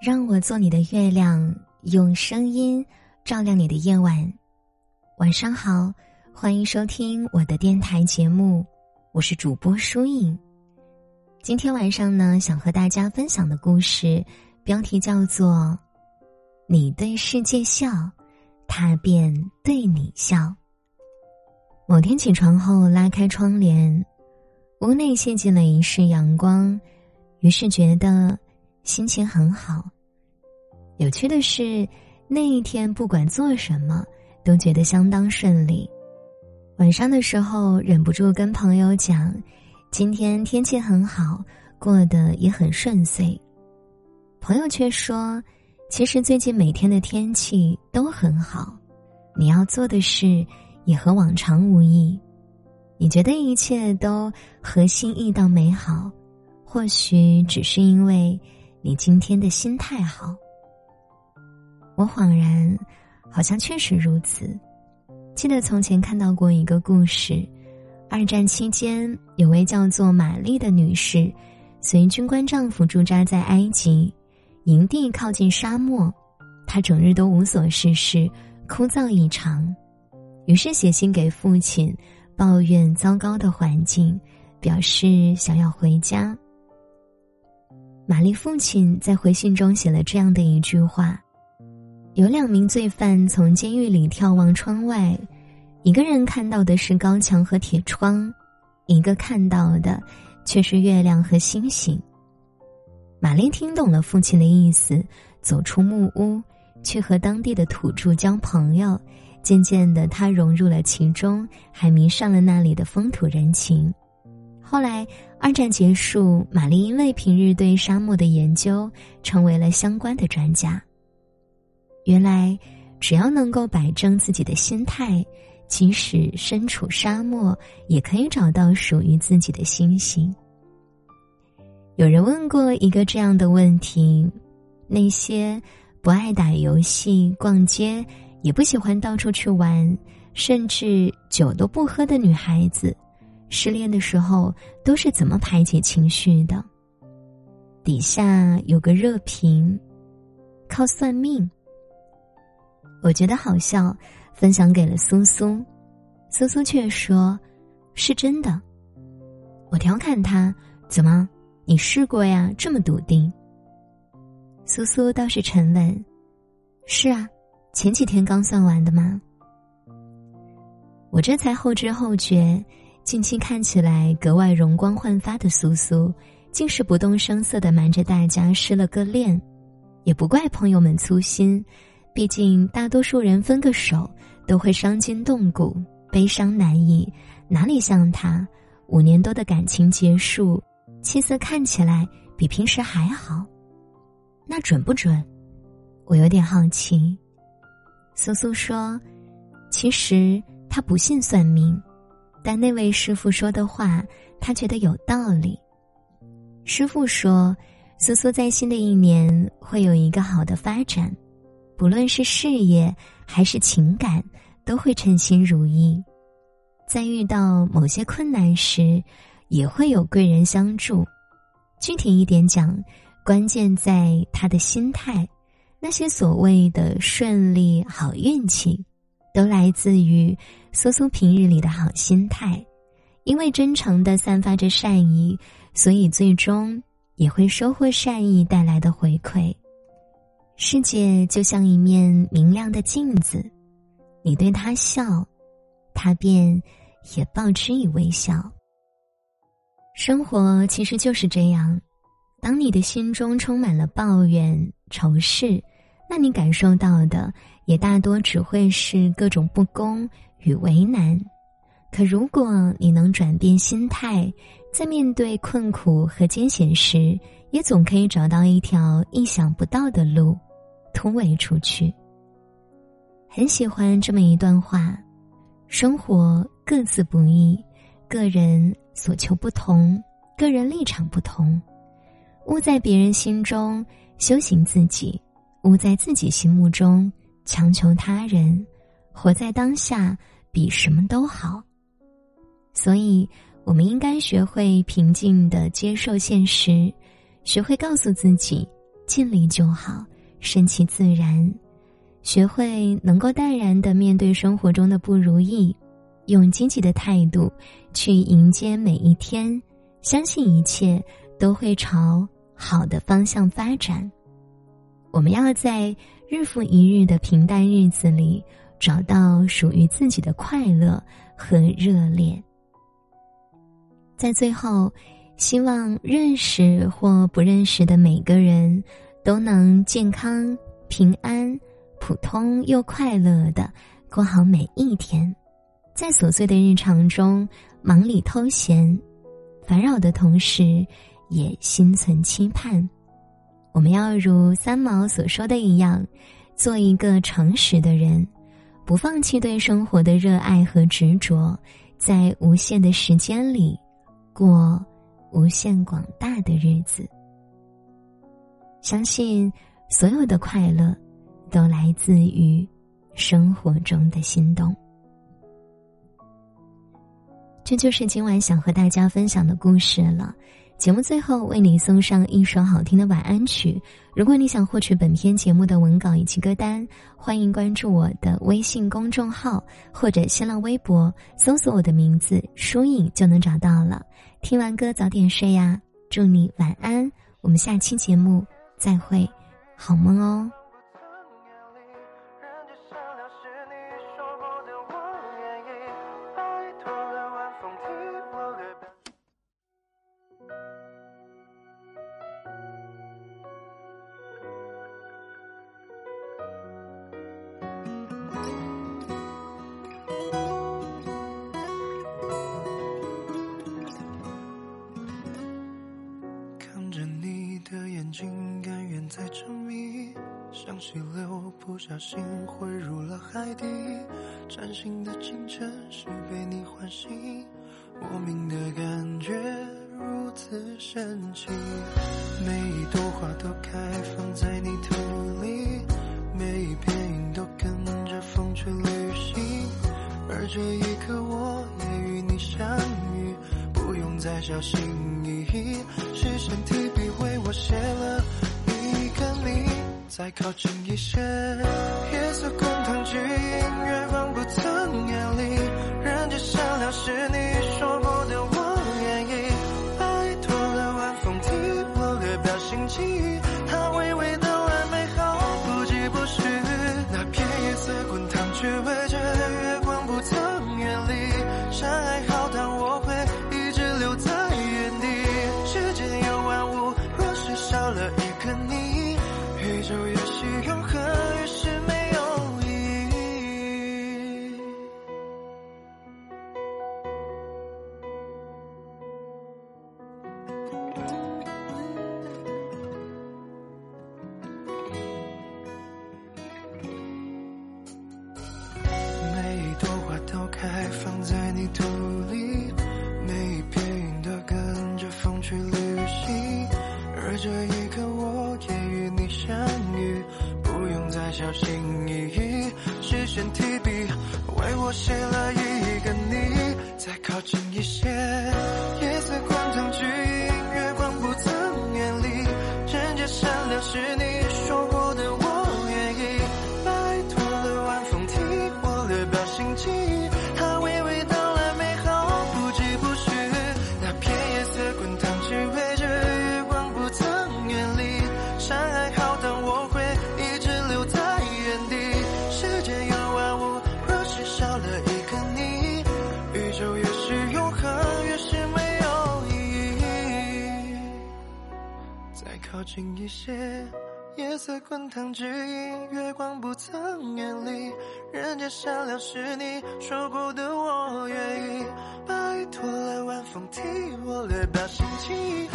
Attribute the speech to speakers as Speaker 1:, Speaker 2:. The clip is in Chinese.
Speaker 1: 让我做你的月亮，用声音照亮你的夜晚。晚上好，欢迎收听我的电台节目，我是主播舒影。今天晚上呢，想和大家分享的故事标题叫做《你对世界笑，他便对你笑》。某天起床后，拉开窗帘，屋内陷进了一世阳光，于是觉得。心情很好。有趣的是，那一天不管做什么，都觉得相当顺利。晚上的时候，忍不住跟朋友讲，今天天气很好，过得也很顺遂。朋友却说，其实最近每天的天气都很好，你要做的事也和往常无异。你觉得一切都和心意到美好，或许只是因为。你今天的心态好，我恍然，好像确实如此。记得从前看到过一个故事：二战期间，有位叫做玛丽的女士，随军官丈夫驻扎在埃及营地，靠近沙漠，她整日都无所事事，枯燥异常。于是写信给父亲，抱怨糟糕的环境，表示想要回家。玛丽父亲在回信中写了这样的一句话：“有两名罪犯从监狱里眺望窗外，一个人看到的是高墙和铁窗，一个看到的却是月亮和星星。”玛丽听懂了父亲的意思，走出木屋，去和当地的土著交朋友。渐渐的，她融入了其中，还迷上了那里的风土人情。后来，二战结束，玛丽因为平日对沙漠的研究，成为了相关的专家。原来，只要能够摆正自己的心态，即使身处沙漠，也可以找到属于自己的星星。有人问过一个这样的问题：那些不爱打游戏、逛街，也不喜欢到处去玩，甚至酒都不喝的女孩子。失恋的时候都是怎么排解情绪的？底下有个热评，靠算命。我觉得好笑，分享给了苏苏，苏苏却说，是真的。我调侃他，怎么你试过呀？这么笃定。苏苏倒是沉稳，是啊，前几天刚算完的嘛。我这才后知后觉。近期看起来格外容光焕发的苏苏，竟是不动声色的瞒着大家失了个恋，也不怪朋友们粗心，毕竟大多数人分个手都会伤筋动骨、悲伤难抑，哪里像他五年多的感情结束，气色看起来比平时还好，那准不准？我有点好奇。苏苏说：“其实他不信算命。”但那位师傅说的话，他觉得有道理。师傅说，苏苏在新的一年会有一个好的发展，不论是事业还是情感，都会称心如意。在遇到某些困难时，也会有贵人相助。具体一点讲，关键在他的心态。那些所谓的顺利、好运气。都来自于苏苏平日里的好心态，因为真诚的散发着善意，所以最终也会收获善意带来的回馈。世界就像一面明亮的镜子，你对他笑，他便也报之以微笑。生活其实就是这样，当你的心中充满了抱怨、仇视。那你感受到的也大多只会是各种不公与为难，可如果你能转变心态，在面对困苦和艰险时，也总可以找到一条意想不到的路，突围出去。很喜欢这么一段话：生活各自不易，个人所求不同，个人立场不同，悟在别人心中，修行自己。悟在自己心目中，强求他人，活在当下比什么都好。所以，我们应该学会平静的接受现实，学会告诉自己尽力就好，顺其自然，学会能够淡然的面对生活中的不如意，用积极的态度去迎接每一天，相信一切都会朝好的方向发展。我们要在日复一日的平淡日子里，找到属于自己的快乐和热烈。在最后。希望认识或不认识的每个人，都能健康、平安、普通又快乐的过好每一天，在琐碎的日常中忙里偷闲，烦扰的同时也心存期盼。我们要如三毛所说的一样，做一个诚实的人，不放弃对生活的热爱和执着，在无限的时间里过。无限广大的日子，相信所有的快乐都来自于生活中的心动。这就是今晚想和大家分享的故事了。节目最后为你送上一首好听的晚安曲。如果你想获取本篇节目的文稿以及歌单，欢迎关注我的微信公众号或者新浪微博，搜索我的名字“疏影”就能找到了。听完歌早点睡呀，祝你晚安。我们下期节目再会，好梦哦。
Speaker 2: 在沉迷，像溪流不小心汇入了海底，崭新的清晨是被你唤醒，莫名的感觉如此神奇。每一朵花都开放在你头里，每一片云都跟着风去旅行，而这一刻我也与你相遇，不用再小心翼翼，视线提笔为我写了跟你。再靠近一些，夜色滚小心翼翼，视线提笔为我写了一个你，再靠近一些，夜色滚烫，只因月光不曾远离，人间善良是你说过的。我。就越是永恒，越是没有意义。再靠近一些，夜色滚烫，只因月光不曾远离。人间善良是你说过的，我愿意。拜托了晚风替我略表心迹，